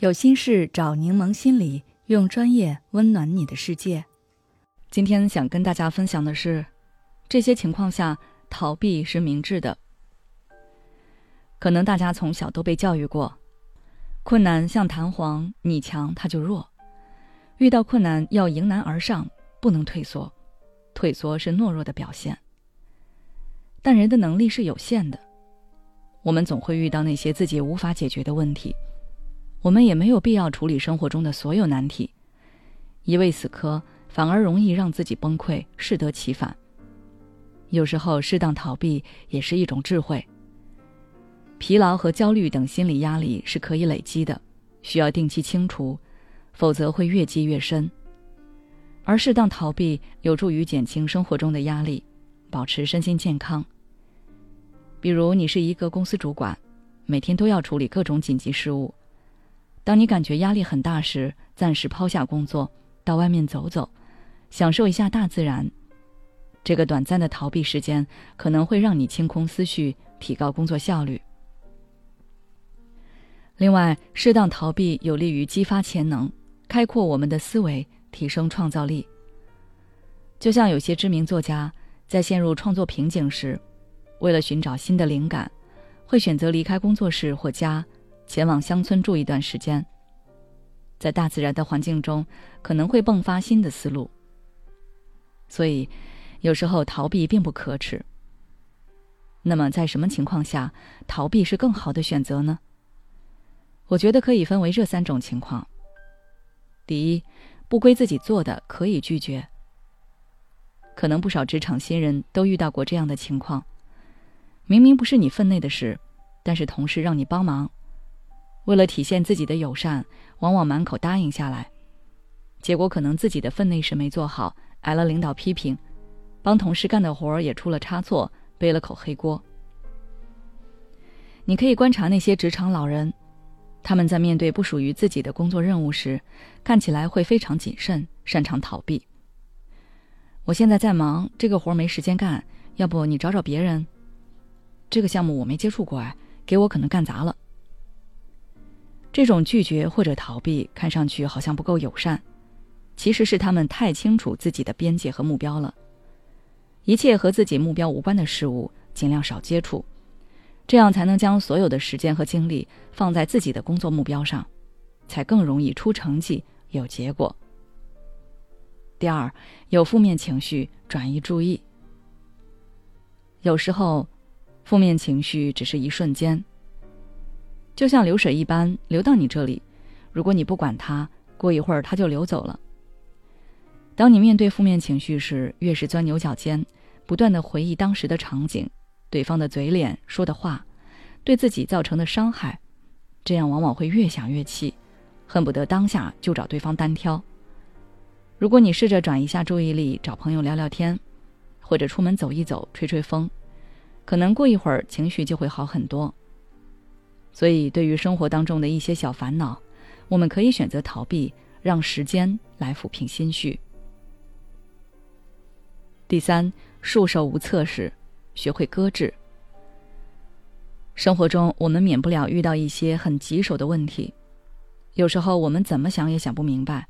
有心事找柠檬心理，用专业温暖你的世界。今天想跟大家分享的是，这些情况下逃避是明智的。可能大家从小都被教育过，困难像弹簧，你强它就弱。遇到困难要迎难而上，不能退缩，退缩是懦弱的表现。但人的能力是有限的，我们总会遇到那些自己无法解决的问题。我们也没有必要处理生活中的所有难题，一味死磕反而容易让自己崩溃，适得其反。有时候适当逃避也是一种智慧。疲劳和焦虑等心理压力是可以累积的，需要定期清除，否则会越积越深。而适当逃避有助于减轻生活中的压力，保持身心健康。比如你是一个公司主管，每天都要处理各种紧急事务。当你感觉压力很大时，暂时抛下工作，到外面走走，享受一下大自然。这个短暂的逃避时间，可能会让你清空思绪，提高工作效率。另外，适当逃避有利于激发潜能，开阔我们的思维，提升创造力。就像有些知名作家在陷入创作瓶颈时，为了寻找新的灵感，会选择离开工作室或家。前往乡村住一段时间，在大自然的环境中，可能会迸发新的思路。所以，有时候逃避并不可耻。那么，在什么情况下逃避是更好的选择呢？我觉得可以分为这三种情况。第一，不归自己做的可以拒绝。可能不少职场新人都遇到过这样的情况：明明不是你分内的事，但是同事让你帮忙。为了体现自己的友善，往往满口答应下来，结果可能自己的分内事没做好，挨了领导批评，帮同事干的活儿也出了差错，背了口黑锅。你可以观察那些职场老人，他们在面对不属于自己的工作任务时，看起来会非常谨慎，擅长逃避。我现在在忙，这个活儿没时间干，要不你找找别人。这个项目我没接触过，哎，给我可能干砸了。这种拒绝或者逃避看上去好像不够友善，其实是他们太清楚自己的边界和目标了。一切和自己目标无关的事物尽量少接触，这样才能将所有的时间和精力放在自己的工作目标上，才更容易出成绩、有结果。第二，有负面情绪转移注意。有时候，负面情绪只是一瞬间。就像流水一般流到你这里，如果你不管它，过一会儿它就流走了。当你面对负面情绪时，越是钻牛角尖，不断的回忆当时的场景、对方的嘴脸、说的话，对自己造成的伤害，这样往往会越想越气，恨不得当下就找对方单挑。如果你试着转移下注意力，找朋友聊聊天，或者出门走一走、吹吹风，可能过一会儿情绪就会好很多。所以，对于生活当中的一些小烦恼，我们可以选择逃避，让时间来抚平心绪。第三，束手无策时，学会搁置。生活中，我们免不了遇到一些很棘手的问题，有时候我们怎么想也想不明白，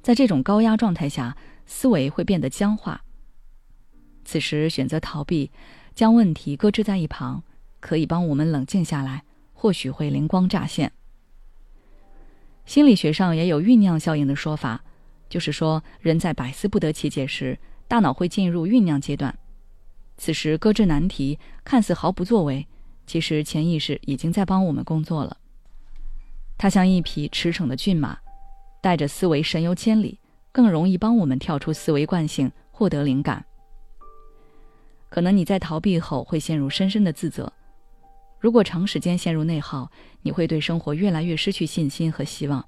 在这种高压状态下，思维会变得僵化。此时选择逃避，将问题搁置在一旁，可以帮我们冷静下来。或许会灵光乍现。心理学上也有酝酿效应的说法，就是说人在百思不得其解时，大脑会进入酝酿阶段。此时搁置难题，看似毫不作为，其实潜意识已经在帮我们工作了。它像一匹驰骋的骏马，带着思维神游千里，更容易帮我们跳出思维惯性，获得灵感。可能你在逃避后会陷入深深的自责。如果长时间陷入内耗，你会对生活越来越失去信心和希望。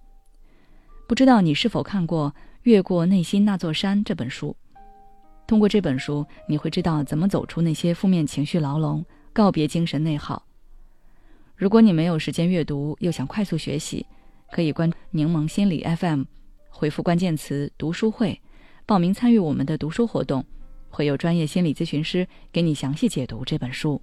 不知道你是否看过《越过内心那座山》这本书？通过这本书，你会知道怎么走出那些负面情绪牢笼，告别精神内耗。如果你没有时间阅读，又想快速学习，可以关柠檬心理 FM，回复关键词“读书会”，报名参与我们的读书活动，会有专业心理咨询师给你详细解读这本书。